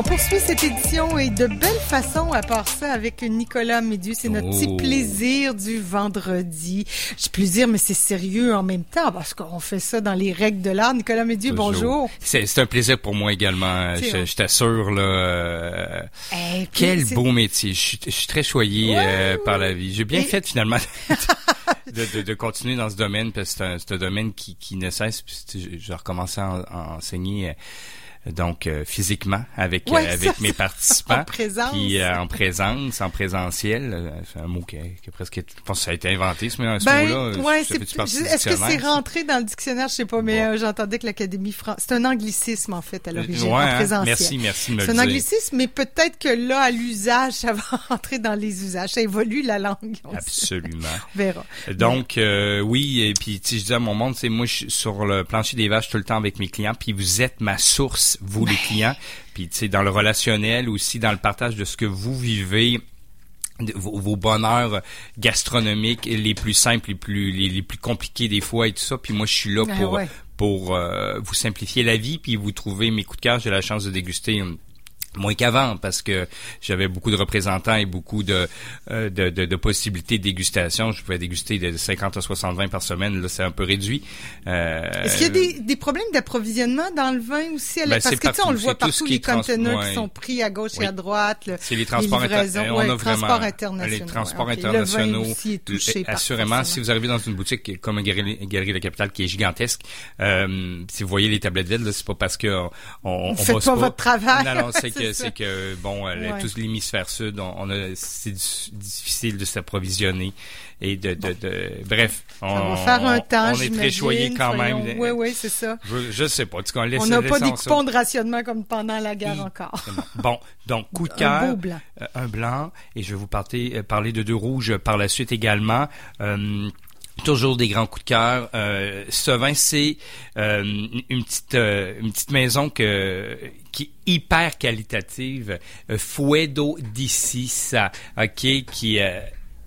On poursuit cette édition et de belle façon à part ça avec Nicolas Médieu. C'est notre petit Oh. plaisir du vendredi. J'ai plaisir, mais c'est sérieux en même temps parce qu'on fait ça dans les règles de l'art. Nicolas Médieu, bonjour. C'est un plaisir pour moi également. Je, je t'assure là. euh, Eh, puis quel beau métier. Je suis, je suis très choyé Ouais, euh, par la vie. J'ai bien Et- fait finalement de, de, de continuer dans ce domaine parce que c'est un, domaine qui, qui ne cesse. Je, je recommençais à, en- à enseigner. Donc euh, physiquement avec Ouais, euh, ça, avec mes participants en présence. puis euh, en présence en présentiel c'est un mot qui, qui est presque je pense que ça a été inventé ce, ce Ben, mot-là ouais, est-ce que c'est rentré dans le dictionnaire? Je sais pas, mais euh, j'entendais que l'Académie française, c'est un anglicisme, en fait, à l'origine, en hein? présentiel. merci merci de me C'est un anglicisme, mais peut-être que là, à l'usage, ça va rentrer dans les usages. Ça évolue la langue. On absolument verra. Donc euh, oui, et puis je dis à mon monde, c'est moi je suis sur le plancher des vaches tout le temps avec mes clients, puis vous êtes ma source, vous les clients, puis tu sais dans le relationnel aussi, dans le partage de ce que vous vivez vos, vos bonheurs gastronomiques les plus simples, les plus les, les plus compliqués des fois et tout ça. Puis moi je suis là Ah pour ouais. pour euh, vous simplifier la vie, puis vous trouver mes coups de cœur. J'ai la chance de déguster. Moins qu'avant, parce que j'avais beaucoup de représentants et beaucoup de, euh, de, de, de possibilités de dégustation. Je pouvais déguster de 50 à 60 vins par semaine. Là, c'est un peu réduit. Euh, Est-ce qu'il y a des, des problèmes d'approvisionnement dans le vin aussi? à la- Ben, Parce que tu sais, on partout. le voit partout, les conteneurs ouais. qui sont pris à gauche et à droite. C'est les transports, inter- livraisons, on ouais, a transports vraiment internationaux, les transports ouais, ok. Le internationaux. vin aussi est touché par assurément, si vous arrivez dans une boutique comme galerie, galerie La Capitale qui est gigantesque, euh, si vous voyez les tablettes vides, là, c'est pas parce que on, on, on Faites bosse pas votre travail. Non, non, c'est C'est que c'est que bon, euh, Ouais. tous l'hémisphère sud, on, on a c'est difficile de s'approvisionner et de, de, de bref, on, Ça va faire un temps, on est très choyé quand même. Oui, oui, c'est ça. Je, je sais pas, tout cas, On n'a pas des coupons de rationnement comme pendant la guerre Et- encore. Bon, donc coup de Un cœur, beau blanc. euh, un blanc, et je vais vous parler, euh, parler de deux rouges par la suite également. Euh, Toujours des grands coups de cœur. Euh, ce vin, c'est euh, une petite euh, une petite maison que qui est hyper qualitative. Euh, Fuedo d'ici, ça, ok, qui euh,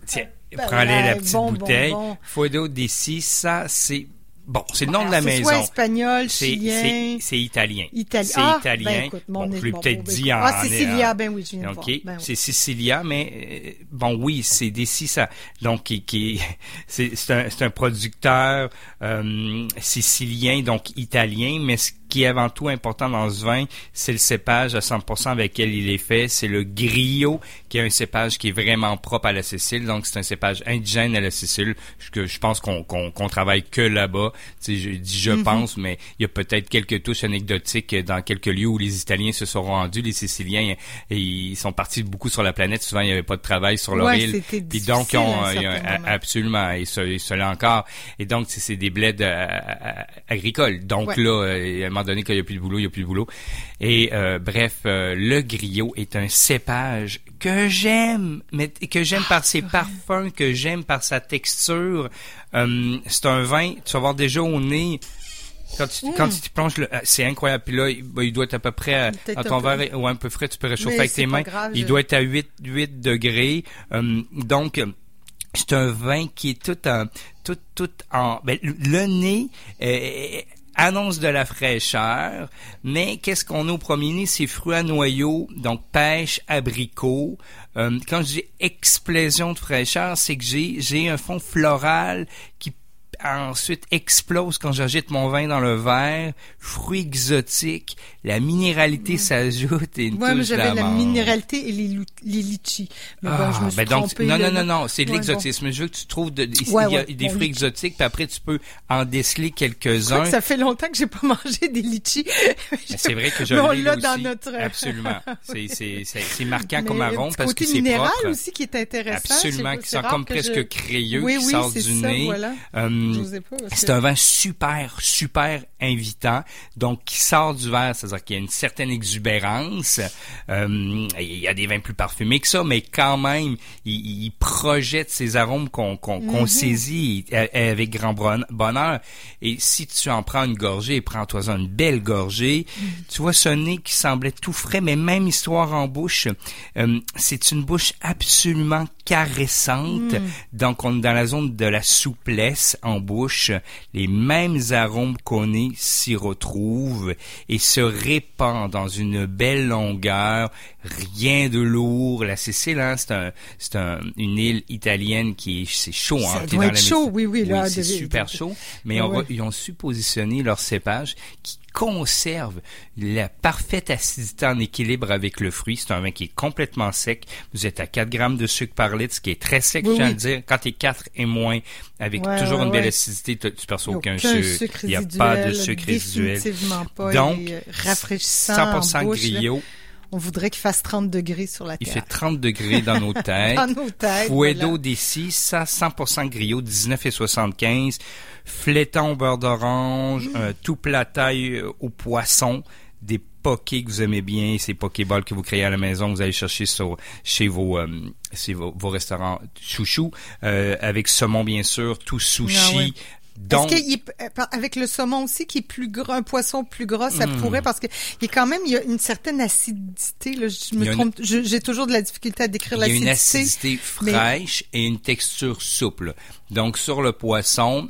tiens, Ben prends-les la ouais, petite bouteille. Fuedo d'ici, ça, c'est bon, c'est le nom de la Alors, c'est maison. soit espagnol, C'est chilien, c'est c'est italien. italien. C'est Ah, italien. Ben, écoute, mon Bon, je l'ai peut-être dit écoute. en Ah, Cécilia, en- ben oui, je viens de voir. OK, Ben oui. c'est Sicilia, mais euh, bon, oui, c'est des ça. Donc, qui, qui c'est c'est un, c'est un producteur euh, sicilien, donc italien, mais ce qui est avant tout important dans ce vin, c'est le cépage à 100% avec lequel il est fait. C'est le Grillo, qui est un cépage qui est vraiment propre à la Sicile. Donc, c'est un cépage indigène à la Sicile. Je, je pense qu'on qu'on qu'on travaille que là-bas. Tu sais, je dis je Mm-hmm. pense, mais il y a peut-être quelques touches anecdotiques dans quelques lieux où les Italiens se sont rendus. Les Siciliens, ils sont partis beaucoup sur la planète. Souvent, il n'y avait pas de travail sur leur Ouais, île. Puis donc, ils ont, absolument, et ce, et cela encore. Et donc, c'est des bleds euh, agricoles. Donc Ouais. là, euh, moment donné, quand il n'y a plus de boulot, il n'y a plus de boulot. Et euh, bref, euh, le griot est un cépage que j'aime, mais que j'aime par ses parfums, que j'aime par sa texture. Euh, c'est un vin, tu vas voir déjà au nez. Quand tu, Mm. quand tu t'y plonges, euh, c'est incroyable. Puis là, il, ben, il doit être à peu près à, à ton peu. verre ou un peu frais, tu peux réchauffer Mais avec tes mains. grave, il je- doit être à 8, 8 degrés. Euh, donc, euh, c'est un vin qui est tout en, tout, tout en, ben, le- le nez, euh, annonce de la fraîcheur, mais qu'est-ce qu'on a au premier nez? C'est fruits à noyaux, donc pêche, abricot. Euh, quand dis explosion de fraîcheur, c'est que j'ai, j'ai un fond floral qui ensuite explose quand j'agite mon vin dans le verre, fruits exotiques, la minéralité s'ajoute et une Ouais, mais touche j'avais la minéralité et les, les litchis. Mais bon, Ah, je me suis ben donc, non, non, non, non, c'est de Ouais, l'exotisme. Je veux que tu trouves de, ici, Ouais, il y a des bon, fruits litchi. exotiques, puis après tu peux en déceler quelques-uns. que ça fait longtemps que j'ai pas mangé des litchis. Mais C'est vrai que je l'ai l'a aussi. dans notre- Absolument. C'est, marquant Mais comme arôme parce que c'est propre. aussi qui est intéressant. Absolument, qui sent comme que presque crayeux, Oui, qui oui, sort du nez. Euh, parce c'est un vin super, super invitant, donc qui sort du verre, c'est-à-dire qu'il y a une certaine exubérance. Euh, il y a des vins plus parfumés que ça, mais quand même, il, il projette ces arômes qu'on qu'on Mhm. qu'on saisit a- avec grand bon- bonheur. Et si tu en prends une gorgée, prends-toi une belle gorgée, Mhm. tu vois ce nez qui semblait tout frais, mais même histoire en bouche. Euh, c'est une bouche absolument caressante. Mhm. Donc, on est dans la zone de la souplesse en bouche, les mêmes arômes qu'on nez s'y retrouvent et se répandent dans une belle longueur. Rien de lourd. La Sicile, hein, c'est un, c'est un, une île italienne qui est, c'est chaud, hein. Ça T'es doit dans être la chaud, oui, oui, là, c'est de- super de- chaud. Mais on va- ils ont su positionner leur cépage qui conserve la parfaite acidité en équilibre avec le fruit. C'est un vin qui est complètement sec. Vous êtes à 4 grammes de sucre par litre, ce qui est très sec, Oui, je tiens à oui. le dire. Quand t'es 4 et moins, avec Ouais, toujours ouais, une belle acidité, tu tu perçois Il aucun, aucun sucre. Il n'y a pas de sucre résiduel. Pas. Donc, Il est euh, rafraîchissant 100% en bouche, là. griot. On voudrait qu'il fasse 30 degrés sur la Il terre. fait 30 degrés dans nos têtes. Dans nos têtes, voilà. d'ici, ça 100% griot, 19 et 75. Fléton au beurre d'orange, Mm. un tout plat taille euh, au poisson, des pokés que vous aimez bien, ces pokéballs que vous créez à la maison, que vous allez chercher sur, chez vos, euh, chez vos, vos restaurants chouchou, euh, avec saumon bien sûr, tout sushi. Ah ouais. Donc, Est-ce qu'il euh, avec le saumon aussi qui est plus gras, un poisson plus gras, ça Hmm. pourrait parce que il est quand même il y a une certaine acidité. Là, je y me a une- trompe, j'ai toujours de la difficulté à décrire il y a une l'acidité. acidité mais- fraîche et une texture souple. Donc sur le poisson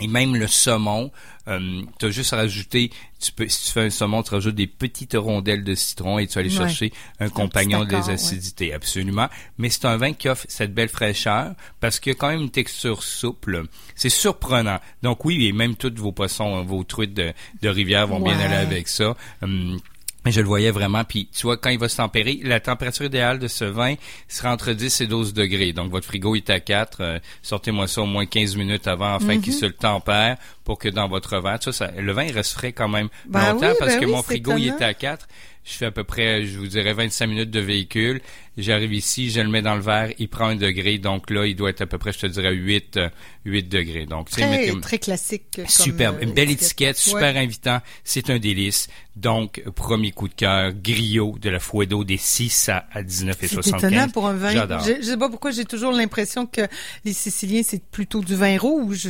et même le saumon, euh, tu as juste à rajouter, tu peux, si tu fais un saumon, tu rajoutes des petites rondelles de citron et tu vas aller Ouais. chercher un compagnon des ouais. acidités, absolument. Mais c'est un vin qui offre cette belle fraîcheur parce qu'il y a quand même une texture souple. C'est surprenant. Donc oui, et même tous vos poissons, vos truites de, de rivière vont bien aller avec ça. Hum, mais je le voyais vraiment. Puis, tu vois, quand il va se tempérer, la température idéale de ce vin sera entre 10 et 12 degrés. Donc, votre frigo est à 4. euh, Sortez-moi ça au moins 15 minutes avant, afin Mhm. qu'il se le tempère pour que dans votre verre, ça, ça- le vin, il reste frais quand même Ben longtemps oui, parce ben que oui, mon frigo, il était à 4. Je fais à peu près, je vous dirais, 25 minutes de véhicule. J'arrive ici, je le mets dans le verre, il prend un degré. Donc là, il doit être à peu près, je te dirais, 8, euh, 8 degrés. Donc, Très, mettez- très classique. Superbe, euh, une belle étiquette, super invitant, c'est un délice. Donc, premier coup de cœur, griot de la Fouedo des 6 à, à 19 et C'est 75. étonnant pour un vin. J'adore. Je, je sais pas pourquoi j'ai toujours l'impression que les Siciliens c'est plutôt du vin rouge,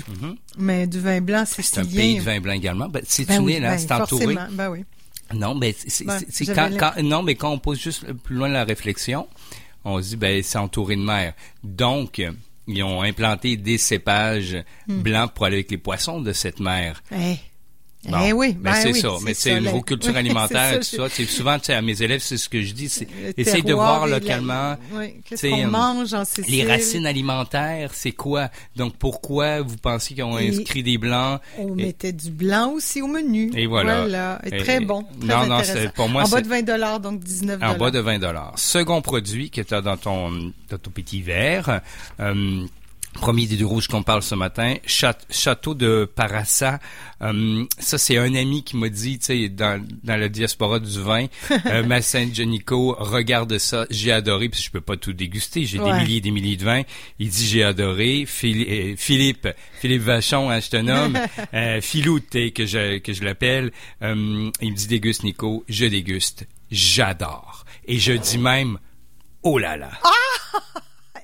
mais du vin blanc Mhm. C'est un pays de vin blanc également. Ben, c'est Ben une oui, île, hein, ben, c'est entouré. Ben oui. Non, ben, c'est, Ouais, quand, quand- non, mais quand on pose juste plus loin la réflexion, on se dit, ben, c'est entouré de mer. Donc, ils ont implanté des cépages Hmm. blancs pour aller avec les poissons de cette mer. Bon, eh oui, ben, c'est oui, ça. Mais c'est niveau la- culture alimentaire, tout ça, souvent, à mes élèves, c'est ce que je dis, essaye de voir la- localement. oui, Qu'est-ce qu'on euh, mange en Sicile? Les racines alimentaires, c'est quoi? Donc, pourquoi vous pensez qu'ils ont Et- inscrit des blancs? On Et- mettait du blanc aussi au menu. Et voilà. Et- très bon. Très non, non, pour moi, en bas de 20 dollars, donc 19 En bas de 20 dollars. Second produit que tu as dans ton, dans ton petit verre. euh, Premier des deux rouges qu'on parle ce matin, Châ- Château de Parassa. Euh, ça, c'est un ami qui m'a dit, tu sais, dans, dans la diaspora du vin, euh, Massin Janico, regarde ça, j'ai adoré, puis je peux pas tout déguster, j'ai des milliers et des milliers de vins. Il dit, j'ai adoré. Euh, Philippe, Philippe Vachon, hein, je te nomme, euh, Philou, que je, que je l'appelle, il me dit, déguste Nico, je déguste, j'adore. Et je dis même, oh là là.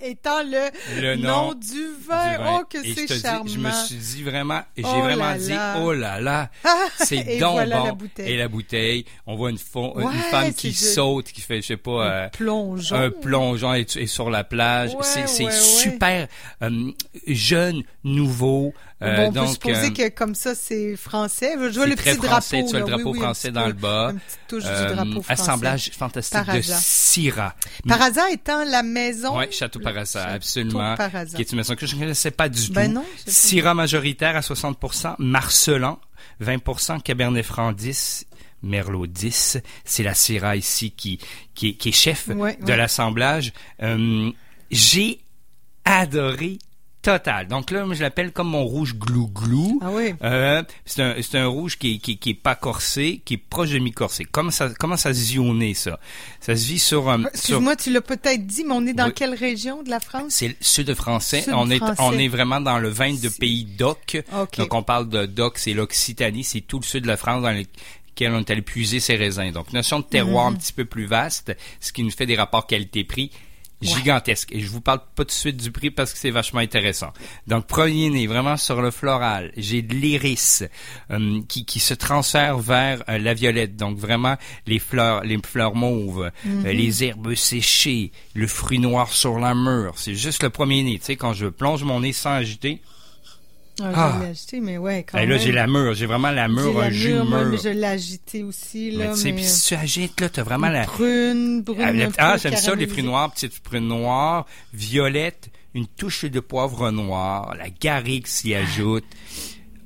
Étant le, Le nom, nom du vin. du vin. Oh, que c'est dis, charmant. je me suis dit vraiment, j'ai Oh vraiment là dit, là. oh là là, c'est Et donc voilà bon. la bouteille. Et la bouteille, on voit une, femme qui c'est saute, qui fait, je sais pas, euh, plongeon. un plongeon et, et sur la plage. Ouais, c'est c'est ouais. super euh, jeune, nouveau. Euh, bon, on donc, peut supposer euh, que comme ça, c'est français. Je vois le petit français, drapeau. tu as le drapeau Oui, oui, un français petit dans peu, le bas. Une petite touche euh, du drapeau français. assemblage fantastique Parasa. de Syrah. Par hasard étant la maison. Oui, Château Parassa, Château absolument. Parasa. Qui est une maison que je ne connaissais pas du Ben tout. non. Syrah majoritaire à 60%, Marcelan 20%, Cabernet Franc 10, Merlot 10. C'est la Syrah ici qui, qui, est, qui est chef Ouais, de ouais. l'assemblage. Euh, J'ai adoré total. Donc là, je l'appelle comme mon rouge glou-glou. Ah oui. Euh, c'est un, un rouge qui est, qui, qui est pas corsé, qui est proche de mi-corsé. Comment ça, comment ça se zionner, ça? Ça se vit sur, un sur Excuse-moi, tu l'as peut-être dit, mais on est dans Oui. quelle région de la France? c'est le sud français. Sud on est français. on est vraiment dans le vin de pays d'oc. Donc on parle de d'oc, c'est l'Occitanie, c'est tout le sud de la France dans lequel on est allé puiser ses raisins. Donc notion de terroir un Mhm. petit peu plus vaste, ce qui nous fait des rapports qualité-prix gigantesques. Et je vous parle pas tout de suite du prix parce que c'est vachement intéressant. Donc premier né, vraiment sur le floral, j'ai de l'iris euh, qui, qui se transfère vers euh, la violette. Donc vraiment les fleurs, les fleurs mauves, euh, les herbes séchées, le fruit noir sur la mûre. C'est juste le premier nez. Tu sais, quand je plonge mon nez sans agiter, Ah, Ah. Je agité, mais ouais, quand Ben là, même. j'ai la mûre. J'ai vraiment la mûre, un jus mûre, je l'ai agité aussi, Mais là. tu sais, mais, si tu agites, là, t'as vraiment euh, la... Brune, brune. Ah, ah, j'aime ça, les fruits noirs, petites fruits noirs, violette, une touche de poivre noir, la garrigue s'y ajoute,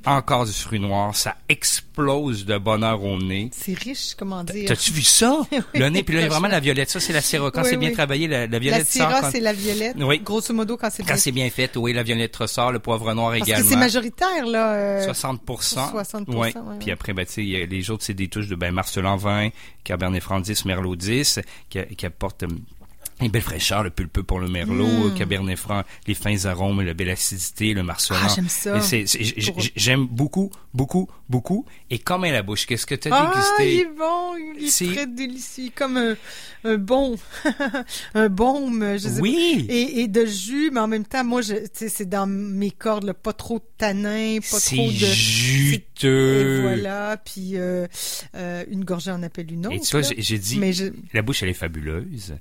encore du fruit noir, ça explose de bonheur au nez. C'est riche, comment dire. T'as-tu vu ça? le nez, puis là, vraiment la violette. Ça, c'est la syrah. Quand Oui, c'est bien oui. travaillé, la, la La violette sort. syrah, Quand, c'est la violette. Oui. Grosso modo, quand c'est quand bien. c'est bien fait, oui, la violette ressort, le poivre noir Parce également. c'est majoritaire, là. euh, 60% 60%, ouais. Puis après, ben, tu sais, les autres, c'est des touches de ben, Marcelin 20, Cabernet Franc 10, Merlot 10, qui, qui apportent euh, une belle fraîcheur, le pulpeux pour le Merlot, Mm. Cabernet Franc, les fins arômes, la belle acidité, le Marcelin. Ah, j'aime ça. J'aime beaucoup, beaucoup, beaucoup. Et comme à la bouche, qu'est-ce que tu as Ah, il dégusté? est bon, il est, C'est- très délicieux, comme un, un bon, un baume, je sais Oui! pas. Et, et de jus, mais en même temps, moi, je, tu sais, c'est dans mes cordes, là, pas trop de tanin, pas trop de. juteux. Et voilà, puis euh, euh, une gorgée en appelle une autre. Et tu vois, j'ai j'ai dit, Mais je, La bouche, elle est fabuleuse,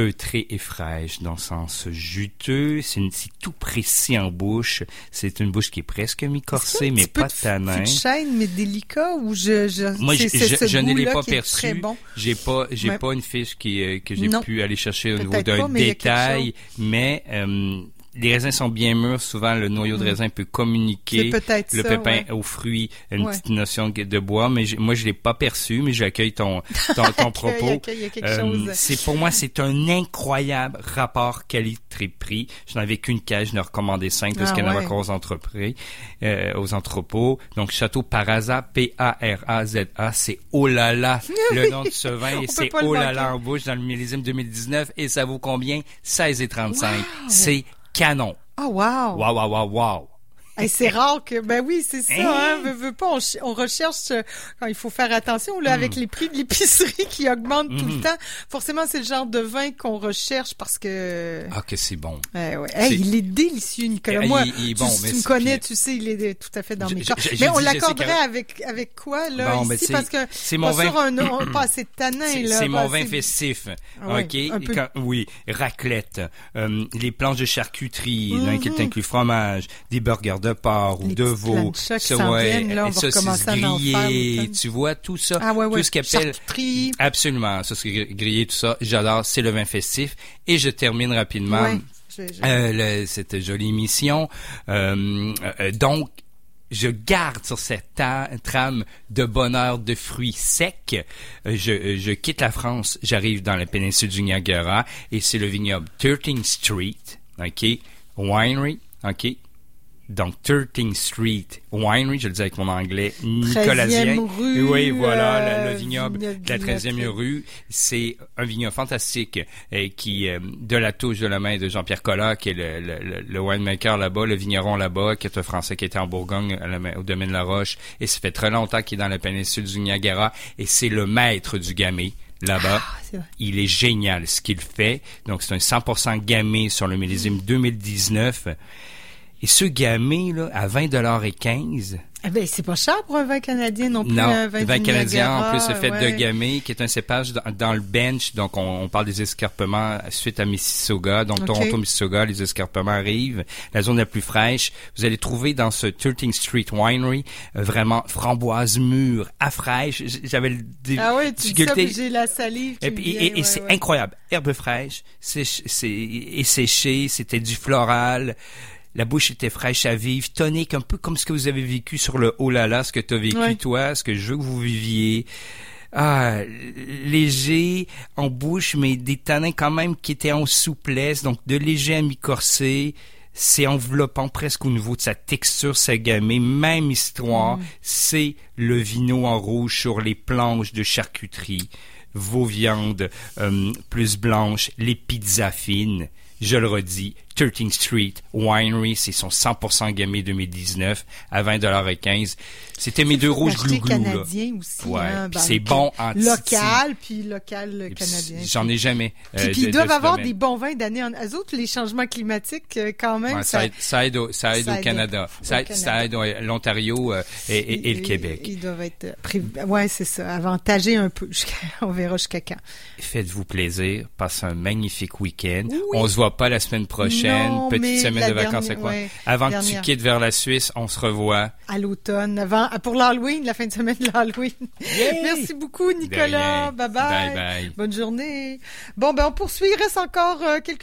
feutrée et fraîche dans le sens juteux. C'est c'est tout précis en bouche. C'est une bouche qui est presque mi-corsée, mais pas tanin. De chêne, mais délicat, ou je, je, Moi, je, c'est- c'est je- ne l'ai pas perçu. Bon? J'ai pas, j'ai Ouais. pas une fiche qui, euh, que j'ai pu aller chercher au niveau d'un détail, mais euh, les raisins sont bien mûrs. Souvent, le noyau de Mm. raisin peut communiquer. C'est peut-être Le ça, pépin ouais. aux fruits, une Ouais. petite notion de bois, mais moi je l'ai pas perçu, mais j'accueille ton ton, ton propos. Euh, c'est pour moi c'est un incroyable rapport qualité-prix. Je n'avais qu'une cage, je n'ai recommandé cinq parce Ah qu'il y en avait encore aux entreprises, euh, aux entrepôts. Donc Château Paraza, P-A-R-A-Z-A, c'est oh là là le nom de ce vin et peut c'est oh là là en bouche dans le millésime 2019 et ça vaut combien? 16,35. Wow. C'est canon. Oh, wow! Waouh waouh waouh waouh. Hey, c'est rare que, ben oui, c'est ça, Hein? hein, pas, on, ch- on recherche, euh, quand il faut faire attention, là, Hmm. avec les prix de l'épicerie qui augmentent tout le temps. Forcément, c'est le genre de vin qu'on recherche parce que, Ah que c'est bon. Ouais, ouais. Hey, il est délicieux, Nicolas. Eh, Moi, il- il est tu, bon, tu mais me c'est- connais, tu sais, il est tout à fait dans mes j'ai Mais on l'accorderait avec, avec quoi, là, Bon, ici, parce que c'est mon vin. un, un- pas assez de tanin, là. c'est mon vin festif. Ah ouais, OK? un peu- Quand- oui, raclette, euh, les planches de charcuterie, Mhm. dans lesquelles t'inclus fromage, des burgers de porc ou Les de veau. qui ça, s'en ouais, viennent, là, on va saucisses grillées, tu vois, tout ça. Ah ouais, ouais. Tout ce qu'appelle... Charcuterie. Absolument, ça c'est grillé, tout ça. J'adore, c'est le vin festif. Et je termine rapidement. Ouais. Je- je- Euh, le- cette jolie émission. Euh, euh, donc, je garde sur cette trame de bonheur de fruits secs. Je, je quitte la France, j'arrive dans la péninsule du Niagara et c'est le vignoble 13th Street, OK, Winery, OK. Donc 13th Street Winery, je le dis avec mon anglais, nicolasien. 13e rue, oui, voilà, euh, le, le vignoble vignoble de la 13e vignoble. rue. C'est un vignoble fantastique euh, qui, euh, de la touche de la main de Jean-Pierre Collat, qui est le, le, le- le winemaker là-bas, le vigneron là-bas, qui est un Français qui était en Bourgogne, au domaine de la Roche. Et ça fait très longtemps qu'il est dans la péninsule du Niagara. Et c'est le maître du gamay là-bas. Ah. Il est génial ce qu'il fait. Donc, c'est un 100% gamay sur le millésime 2019. Et ce gamay, là, à 20 et 15, Eh ben, c'est pas cher pour un vin canadien non plus. non, un vin, vin canadien, en plus, c'est fait ouais. de gamay, qui est un cépage dans, dans le bench. Donc, on, on parle des escarpements suite à Mississauga. Donc. Toronto, Mississauga, les escarpements arrivent. La zone la plus fraîche. Vous allez trouver dans ce 13th Street Winery euh, vraiment framboise mûre, à fraîche. J'avais le dé- Ah oui, tu dis ça, j'ai la salive qui et, me puis- vient, et- et ouais, c'est ouais. incroyable. Herbe fraîche, c'est séché, c'était du floral. La bouche était fraîche à vivre, tonique, un peu comme ce que vous avez vécu sur le oh là là, ce que tu as vécu Ouais. toi, ce que je veux que vous viviez. Ah, léger en bouche, mais des tanins quand même qui étaient en souplesse, donc de léger à mi-corsé. C'est enveloppant presque au niveau de sa texture, sa gamée. Même histoire, Mm. c'est le vino en rouge sur les planches de charcuterie vos viandes euh, plus blanches, les pizzas fines. Je le redis, 13th Street Winery, c'est son 100% gamay 2019 à 20,15 C'était mes deux rouges là. canadien aussi. Ouais, hein, ben, c'est bon en. Local, puis local canadien. J'en ai jamais. Puis, euh, puis de- ils doivent avoir domaine. des bons vins d'année en eux autres, les changements climatiques, euh, quand même. Ouais, ça, ça, aide, ça aide au, ça aide ça au Canada. au Ça aide, Canada. ça aide l'Ontario euh, et, et- et le Québec. Ils doivent être Ouais, c'est ça. Avantagés un peu. On verra jusqu'à quand. Faites-vous plaisir. Passez un magnifique week-end. Oui. On se voit revoit pas la semaine prochaine. Non, Petite semaine de vacances, dernière- quoi? ouais, Avant que tu quittes vers la Suisse, on se revoit. À l'automne, avant, pour l'Halloween, la fin de semaine de l'Halloween. Merci beaucoup, Nicolas. Bye bye. Bye bye. Bonne journée. Bon, ben, on poursuit. Il reste encore euh, quelques